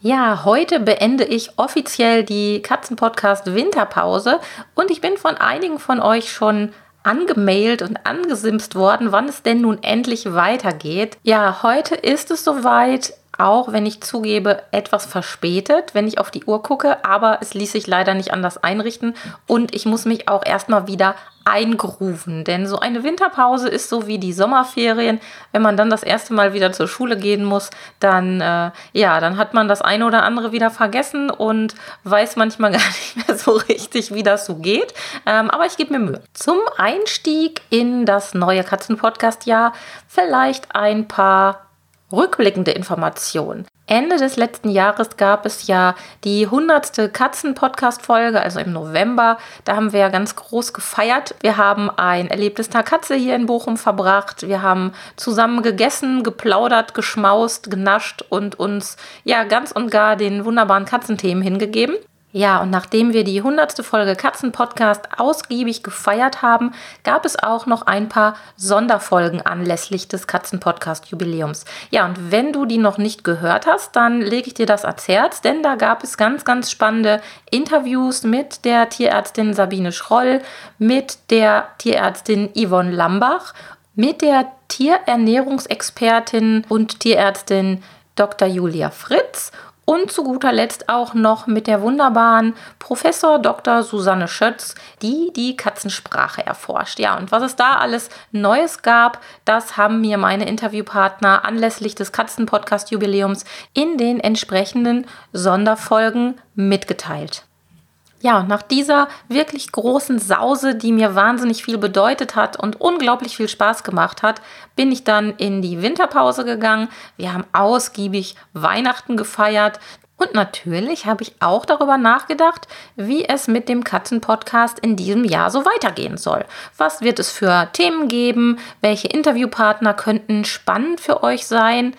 Ja, heute beende ich offiziell die Katzenpodcast Winterpause und ich bin von einigen von euch schon angemailt und angesimst worden, wann es denn nun endlich weitergeht. Ja, heute ist es soweit auch wenn ich zugebe, etwas verspätet, wenn ich auf die Uhr gucke, aber es ließ sich leider nicht anders einrichten und ich muss mich auch erstmal wieder eingrooven, denn so eine Winterpause ist so wie die Sommerferien. Wenn man dann das erste Mal wieder zur Schule gehen muss, dann äh, ja, dann hat man das eine oder andere wieder vergessen und weiß manchmal gar nicht mehr so richtig, wie das so geht. Ähm, aber ich gebe mir Mühe. Zum Einstieg in das neue Katzenpodcast-Jahr vielleicht ein paar rückblickende Information. Ende des letzten Jahres gab es ja die 100. Katzen-Podcast-Folge, also im November. Da haben wir ja ganz groß gefeiert. Wir haben ein Erlebtes Tag Katze hier in Bochum verbracht. Wir haben zusammen gegessen, geplaudert, geschmaust, genascht und uns ja ganz und gar den wunderbaren Katzenthemen hingegeben. Ja, und nachdem wir die 100. Folge Katzenpodcast ausgiebig gefeiert haben, gab es auch noch ein paar Sonderfolgen anlässlich des Katzenpodcast-Jubiläums. Ja, und wenn du die noch nicht gehört hast, dann lege ich dir das ans Herz, denn da gab es ganz, ganz spannende Interviews mit der Tierärztin Sabine Schroll, mit der Tierärztin Yvonne Lambach, mit der Tierernährungsexpertin und Tierärztin Dr. Julia Fritz und zu guter Letzt auch noch mit der wunderbaren Professor Dr. Susanne Schötz, die die Katzensprache erforscht. Ja, und was es da alles Neues gab, das haben mir meine Interviewpartner anlässlich des Katzenpodcast-Jubiläums in den entsprechenden Sonderfolgen mitgeteilt. Ja, nach dieser wirklich großen Sause, die mir wahnsinnig viel bedeutet hat und unglaublich viel Spaß gemacht hat, bin ich dann in die Winterpause gegangen. Wir haben ausgiebig Weihnachten gefeiert. Und natürlich habe ich auch darüber nachgedacht, wie es mit dem Katzenpodcast in diesem Jahr so weitergehen soll. Was wird es für Themen geben? Welche Interviewpartner könnten spannend für euch sein?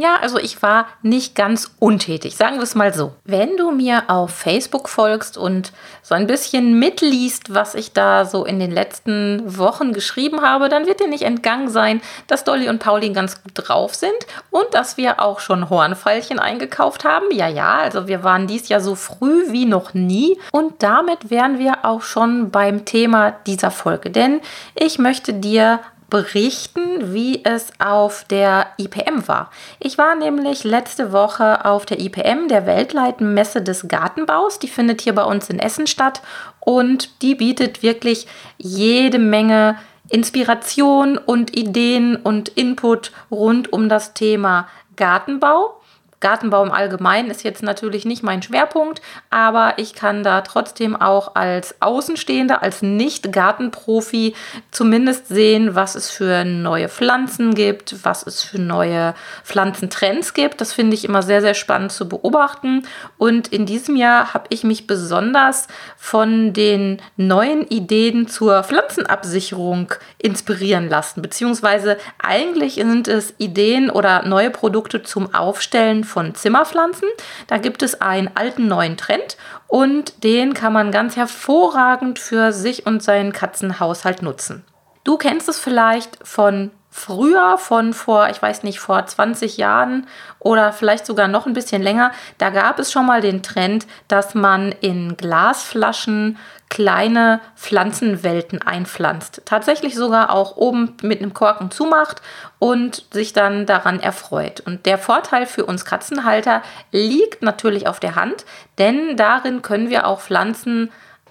Ja, also ich war nicht ganz untätig, sagen wir es mal so. Wenn du mir auf Facebook folgst und so ein bisschen mitliest, was ich da so in den letzten Wochen geschrieben habe, dann wird dir nicht entgangen sein, dass Dolly und Pauline ganz gut drauf sind und dass wir auch schon Hornfeilchen eingekauft haben. Ja, ja, also wir waren dies Jahr so früh wie noch nie und damit wären wir auch schon beim Thema dieser Folge, denn ich möchte dir berichten, wie es auf der IPM war. Ich war nämlich letzte Woche auf der IPM, der weltweiten Messe des Gartenbaus. Die findet hier bei uns in Essen statt und die bietet wirklich jede Menge Inspiration und Ideen und Input rund um das Thema Gartenbau. Gartenbau im Allgemeinen ist jetzt natürlich nicht mein Schwerpunkt, aber ich kann da trotzdem auch als Außenstehender, als Nicht-Gartenprofi zumindest sehen, was es für neue Pflanzen gibt, was es für neue Pflanzentrends gibt. Das finde ich immer sehr, sehr spannend zu beobachten. Und in diesem Jahr habe ich mich besonders von den neuen Ideen zur Pflanzenabsicherung inspirieren lassen, beziehungsweise eigentlich sind es Ideen oder neue Produkte zum Aufstellen von Zimmerpflanzen. Da gibt es einen alten neuen Trend und den kann man ganz hervorragend für sich und seinen Katzenhaushalt nutzen. Du kennst es vielleicht von früher, von vor, ich weiß nicht, vor 20 Jahren oder vielleicht sogar noch ein bisschen länger, da gab es schon mal den Trend, dass man in Glasflaschen kleine Pflanzenwelten einpflanzt. Tatsächlich sogar auch oben mit einem Korken zumacht und sich dann daran erfreut. Und der Vorteil für uns Katzenhalter liegt natürlich auf der Hand, denn darin können wir auch Pflanzen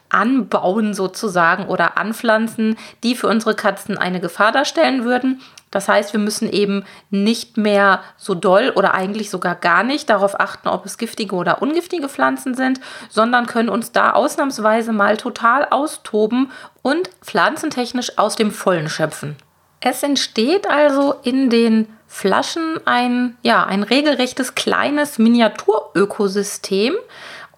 anbauen sozusagen oder anpflanzen, die für unsere Katzen eine Gefahr darstellen würden. Das heißt, wir müssen eben nicht mehr so doll oder eigentlich sogar gar nicht darauf achten, ob es giftige oder ungiftige Pflanzen sind, sondern können uns da ausnahmsweise mal total austoben und pflanzentechnisch aus dem Vollen schöpfen. Es entsteht also in den Flaschen ein, ja, ein regelrechtes kleines Miniaturökosystem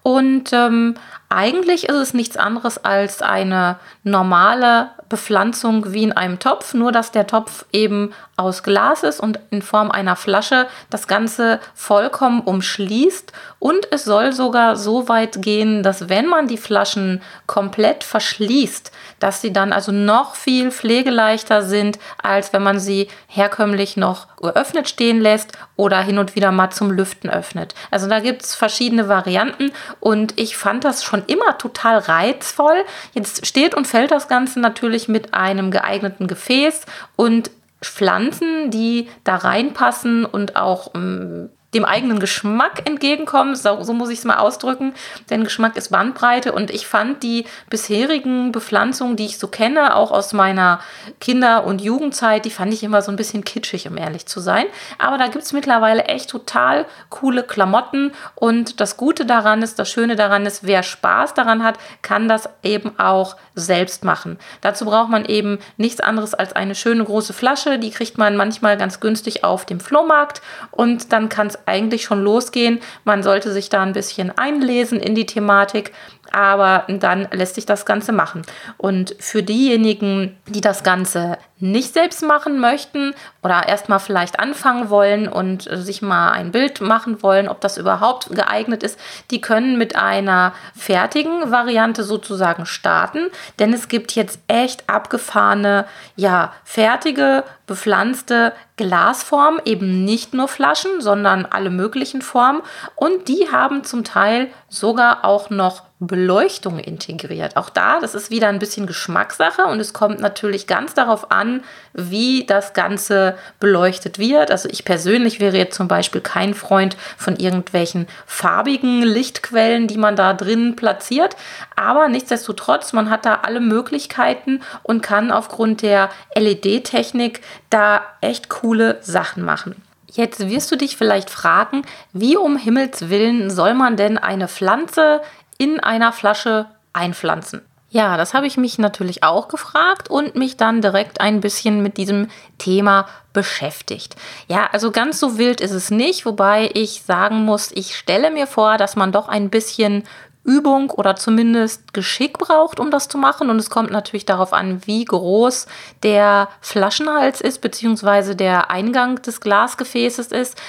und ähm, eigentlich ist es nichts anderes als eine normale Bepflanzung wie in einem Topf, nur dass der Topf eben aus Glas ist und in Form einer Flasche das Ganze vollkommen umschließt. Und es soll sogar so weit gehen, dass wenn man die Flaschen komplett verschließt, dass sie dann also noch viel pflegeleichter sind, als wenn man sie herkömmlich noch geöffnet stehen lässt oder hin und wieder mal zum Lüften öffnet. Also da gibt es verschiedene Varianten und ich fand das schon immer total reizvoll. Jetzt steht und fällt das Ganze natürlich mit einem geeigneten Gefäß und Pflanzen, die da reinpassen und auch ähm, dem eigenen Geschmack entgegenkommen. So, so muss ich es mal ausdrücken. Denn Geschmack ist Bandbreite und ich fand die bisherigen Bepflanzungen, die ich so kenne, auch aus meiner Kinder- und Jugendzeit, die fand ich immer so ein bisschen kitschig, um ehrlich zu sein. Aber da gibt es mittlerweile echt total coole Klamotten und das Gute daran ist, das Schöne daran ist, wer Spaß daran hat, kann das eben auch selbst machen. Dazu braucht man eben nichts anderes als eine schöne große Flasche, die kriegt man manchmal ganz günstig auf dem Flohmarkt und dann kann es eigentlich schon losgehen. Man sollte sich da ein bisschen einlesen in die Thematik, aber dann lässt sich das Ganze machen. Und für diejenigen, die das Ganze nicht selbst machen möchten oder erstmal vielleicht anfangen wollen und sich mal ein Bild machen wollen, ob das überhaupt geeignet ist, die können mit einer fertigen Variante sozusagen starten, denn es gibt jetzt echt abgefahrene, ja, fertige, bepflanzte Glasformen, eben nicht nur Flaschen, sondern alle möglichen Formen und die haben zum Teil sogar auch noch Beleuchtung integriert. Auch da, das ist wieder ein bisschen Geschmackssache und es kommt natürlich ganz darauf an, wie das Ganze beleuchtet wird. Also ich persönlich wäre jetzt zum Beispiel kein Freund von irgendwelchen farbigen Lichtquellen, die man da drin platziert. Aber nichtsdestotrotz, man hat da alle Möglichkeiten und kann aufgrund der LED-Technik da echt coole Sachen machen. Jetzt wirst du dich vielleicht fragen, wie um Himmels willen soll man denn eine Pflanze in einer Flasche einpflanzen? Ja, das habe ich mich natürlich auch gefragt und mich dann direkt ein bisschen mit diesem Thema beschäftigt. Ja, also ganz so wild ist es nicht, wobei ich sagen muss, ich stelle mir vor, dass man doch ein bisschen Übung oder zumindest Geschick braucht, um das zu machen. Und es kommt natürlich darauf an, wie groß der Flaschenhals ist, beziehungsweise der Eingang des Glasgefäßes ist.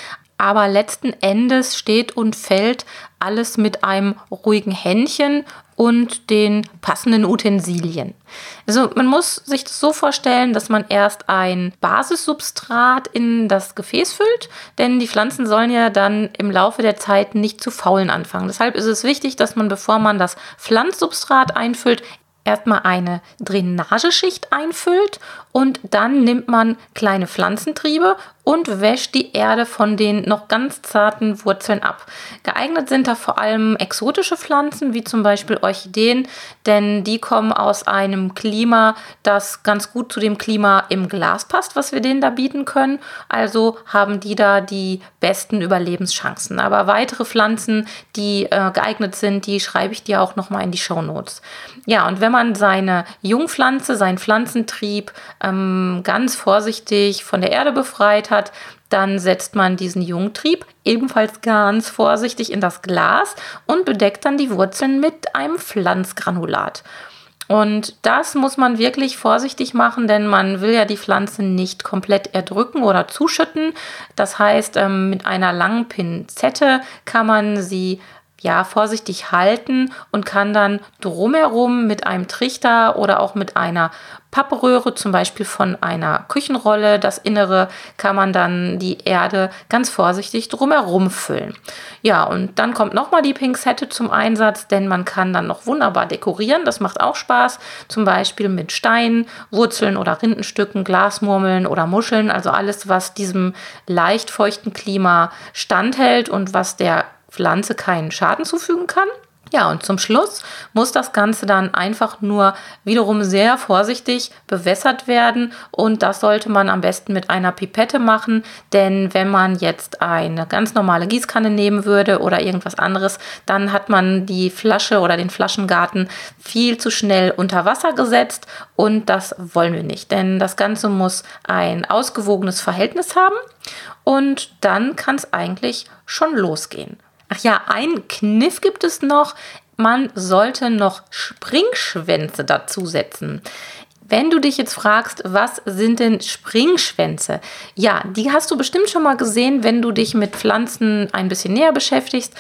Aber letzten Endes steht und fällt alles mit einem ruhigen Händchen und den passenden Utensilien. Also man muss sich das so vorstellen, dass man erst ein Basissubstrat in das Gefäß füllt, denn die Pflanzen sollen ja dann im Laufe der Zeit nicht zu faulen anfangen. Deshalb ist es wichtig, dass man, bevor man das Pflanzsubstrat einfüllt, erstmal eine Drainageschicht einfüllt und dann nimmt man kleine Pflanzentriebe und wäscht die Erde von den noch ganz zarten Wurzeln ab. Geeignet sind da vor allem exotische Pflanzen, wie zum Beispiel Orchideen, denn die kommen aus einem Klima, das ganz gut zu dem Klima im Glas passt, was wir denen da bieten können. Also haben die da die besten Überlebenschancen. Aber weitere Pflanzen, die äh, geeignet sind, die schreibe ich dir auch nochmal in die Show Notes. Ja, und wenn man seine Jungpflanze, seinen Pflanzentrieb ähm, ganz vorsichtig von der Erde befreit hat, dann setzt man diesen Jungtrieb ebenfalls ganz vorsichtig in das Glas und bedeckt dann die Wurzeln mit einem Pflanzgranulat. Und das muss man wirklich vorsichtig machen, denn man will ja die Pflanze nicht komplett erdrücken oder zuschütten. Das heißt, ähm, mit einer langen Pinzette kann man sie ja, vorsichtig halten und kann dann drumherum mit einem Trichter oder auch mit einer Pappröhre, zum Beispiel von einer Küchenrolle, das Innere kann man dann die Erde ganz vorsichtig drumherum füllen. Ja, und dann kommt nochmal die Pinzette zum Einsatz, denn man kann dann noch wunderbar dekorieren. Das macht auch Spaß, zum Beispiel mit Steinen, Wurzeln oder Rindenstücken, Glasmurmeln oder Muscheln, also alles, was diesem leicht feuchten Klima standhält und was der Pflanze keinen Schaden zufügen kann. Ja, und zum Schluss muss das Ganze dann einfach nur wiederum sehr vorsichtig bewässert werden. Und das sollte man am besten mit einer Pipette machen, denn wenn man jetzt eine ganz normale Gießkanne nehmen würde oder irgendwas anderes, dann hat man die Flasche oder den Flaschengarten viel zu schnell unter Wasser gesetzt. Und das wollen wir nicht, denn das Ganze muss ein ausgewogenes Verhältnis haben. Und dann kann es eigentlich schon losgehen. Ach ja, ein Kniff gibt es noch. Man sollte noch Springschwänze dazusetzen. Wenn du dich jetzt fragst, was sind denn Springschwänze? Ja, die hast du bestimmt schon mal gesehen, wenn du dich mit Pflanzen ein bisschen näher beschäftigst.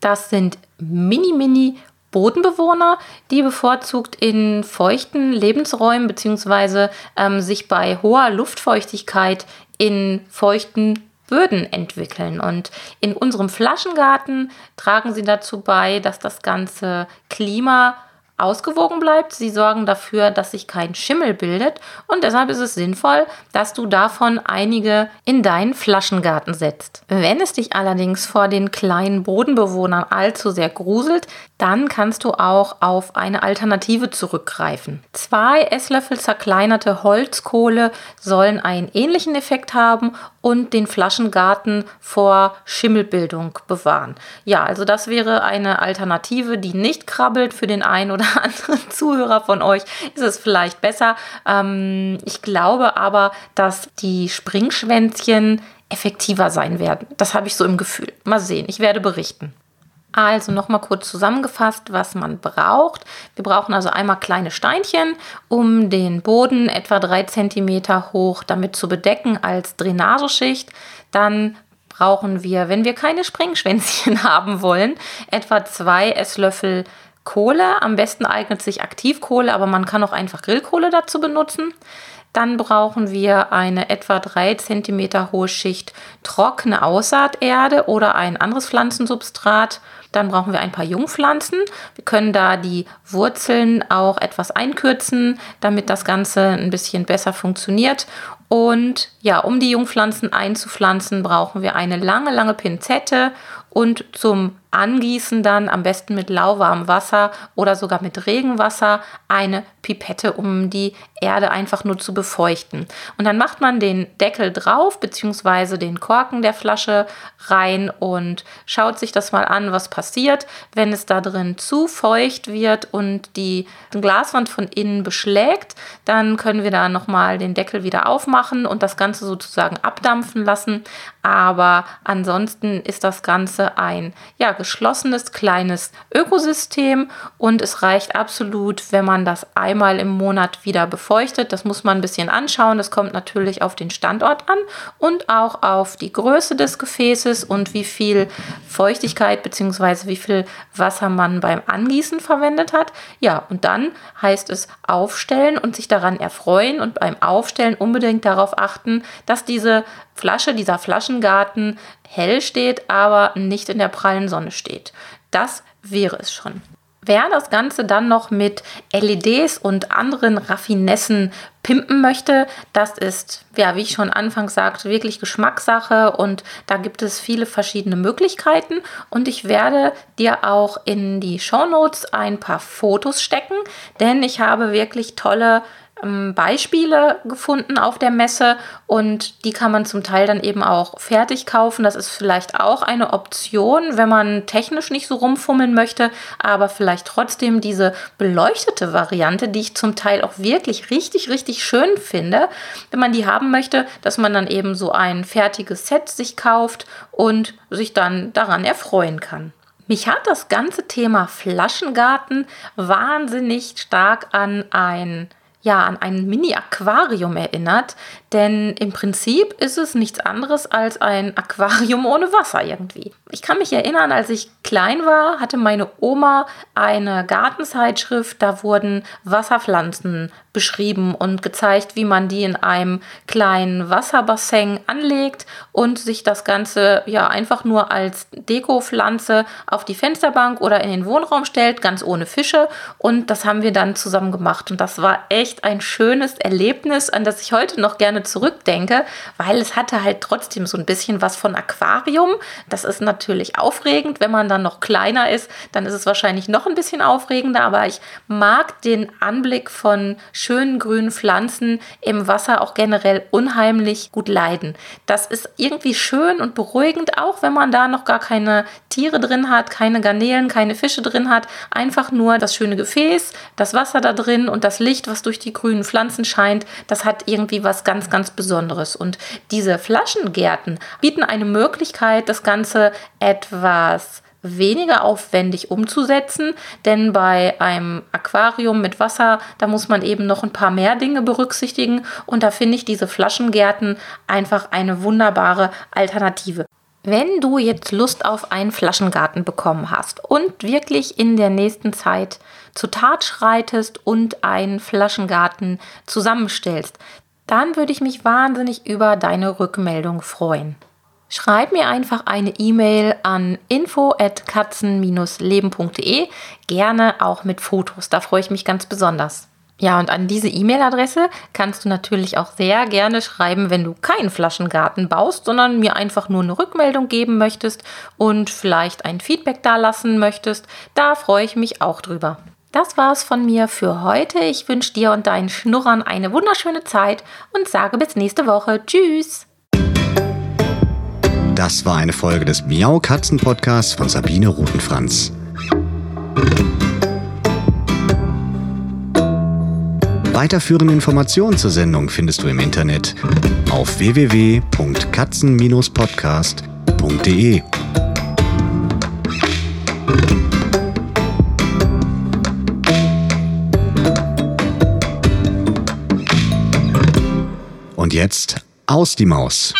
Das sind mini-mini Bodenbewohner, die bevorzugt in feuchten Lebensräumen bzw. Ähm, sich bei hoher Luftfeuchtigkeit in feuchten Böden entwickeln. Und in unserem Flaschengarten tragen sie dazu bei, dass das ganze Klima ausgewogen bleibt. Sie sorgen dafür, dass sich kein Schimmel bildet und deshalb ist es sinnvoll, dass du davon einige in deinen Flaschengarten setzt. Wenn es dich allerdings vor den kleinen Bodenbewohnern allzu sehr gruselt, dann kannst du auch auf eine Alternative zurückgreifen. Zwei Esslöffel zerkleinerte Holzkohle sollen einen ähnlichen Effekt haben und den Flaschengarten vor Schimmelbildung bewahren. Ja, also das wäre eine Alternative, die nicht krabbelt für den einen oder anderen Zuhörer von euch ist es vielleicht besser. Ähm, ich glaube aber, dass die Springschwänzchen effektiver sein werden. Das habe ich so im Gefühl. Mal sehen, ich werde berichten. Also nochmal kurz zusammengefasst, was man braucht. Wir brauchen also einmal kleine Steinchen, um den Boden etwa drei Zentimeter hoch damit zu bedecken als Drainageschicht. Dann brauchen wir, wenn wir keine Springschwänzchen haben wollen, etwa zwei Esslöffel Kohle. Am besten eignet sich Aktivkohle, aber man kann auch einfach Grillkohle dazu benutzen. Dann brauchen wir eine etwa 3 cm hohe Schicht trockene Aussaaterde oder ein anderes Pflanzensubstrat. Dann brauchen wir ein paar Jungpflanzen. Wir können da die Wurzeln auch etwas einkürzen, damit das Ganze ein bisschen besser funktioniert. Und ja, um die Jungpflanzen einzupflanzen, brauchen wir eine lange, lange Pinzette und zum Angießen dann am besten mit lauwarmem Wasser oder sogar mit Regenwasser eine Pipette, um die Erde einfach nur zu befeuchten. Und dann macht man den Deckel drauf bzw. den Korken der Flasche rein und schaut sich das mal an, was passiert, wenn es da drin zu feucht wird und die Glaswand von innen beschlägt, dann können wir da nochmal den Deckel wieder aufmachen und das Ganze sozusagen abdampfen lassen. Aber ansonsten ist das Ganze ein ja, geschlossenes kleines Ökosystem und es reicht absolut, wenn man das einmal im Monat wieder befeuchtet. Das muss man ein bisschen anschauen. Das kommt natürlich auf den Standort an und auch auf die Größe des Gefäßes und wie viel Feuchtigkeit bzw. wie viel Wasser man beim Angießen verwendet hat. Ja, und dann heißt es aufstellen und sich daran erfreuen und beim Aufstellen unbedingt darauf achten, dass diese Flasche, dieser Flaschengarten hell steht, aber nicht in der prallen Sonne steht. Das wäre es schon. Wer das Ganze dann noch mit LEDs und anderen Raffinessen pimpen möchte, das ist, ja, wie ich schon anfangs sagte, wirklich Geschmackssache und da gibt es viele verschiedene Möglichkeiten und ich werde dir auch in die Show Notes ein paar Fotos stecken, denn ich habe wirklich tolle ähm, Beispiele gefunden auf der Messe und die kann man zum Teil dann eben auch fertig kaufen. Das ist vielleicht auch eine Option, wenn man technisch nicht so rumfummeln möchte, aber vielleicht trotzdem diese beleuchtete Variante, die ich zum Teil auch wirklich richtig, richtig schön finde, wenn man die haben möchte, dass man dann eben so ein fertiges Set sich kauft und sich dann daran erfreuen kann. Mich hat das ganze Thema Flaschengarten wahnsinnig stark an ein ja, an ein Mini-Aquarium erinnert, denn im Prinzip ist es nichts anderes als ein Aquarium ohne Wasser irgendwie. Ich kann mich erinnern, als ich klein war, hatte meine Oma eine Gartenzeitschrift, da wurden Wasserpflanzen beschrieben und gezeigt, wie man die in einem kleinen Wasserbassin anlegt und sich das Ganze ja einfach nur als Dekopflanze auf die Fensterbank oder in den Wohnraum stellt, ganz ohne Fische. Und das haben wir dann zusammen gemacht. Und das war echt ein schönes Erlebnis, an das ich heute noch gerne zurückdenke, weil es hatte halt trotzdem so ein bisschen was von Aquarium. Das ist natürlich aufregend. Wenn man dann noch kleiner ist, dann ist es wahrscheinlich noch ein bisschen aufregender. Aber ich mag den Anblick von schönen grünen Pflanzen im Wasser auch generell unheimlich gut leiden. Das ist irgendwie schön und beruhigend, auch wenn man da noch gar keine Tiere drin hat, keine Garnelen, keine Fische drin hat. Einfach nur das schöne Gefäß, das Wasser da drin und das Licht, was durch die grünen Pflanzen scheint. Das hat irgendwie was ganz, ganz Besonderes. Und diese Flaschengärten bieten eine Möglichkeit, das Ganze etwas weniger aufwendig umzusetzen, denn bei einem Aquarium mit Wasser, da muss man eben noch ein paar mehr Dinge berücksichtigen und da finde ich diese Flaschengärten einfach eine wunderbare Alternative. Wenn du jetzt Lust auf einen Flaschengarten bekommen hast und wirklich in der nächsten Zeit zur Tat schreitest und einen Flaschengarten zusammenstellst, dann würde ich mich wahnsinnig über deine Rückmeldung freuen. Schreib mir einfach eine E-Mail an info@katzen-leben.de, gerne auch mit Fotos, da freue ich mich ganz besonders. Ja, und an diese E-Mail-Adresse kannst du natürlich auch sehr gerne schreiben, wenn du keinen Flaschengarten baust, sondern mir einfach nur eine Rückmeldung geben möchtest und vielleicht ein Feedback dalassen möchtest. Da freue ich mich auch drüber. Das war's von mir für heute. Ich wünsche dir und deinen Schnurrern eine wunderschöne Zeit und sage bis nächste Woche. Tschüss! Das war eine Folge des Miau Katzen Podcasts von Sabine Rutenfranz. Weiterführende Informationen zur Sendung findest du im Internet auf www.katzen-podcast.de. jetzt aus die Maus.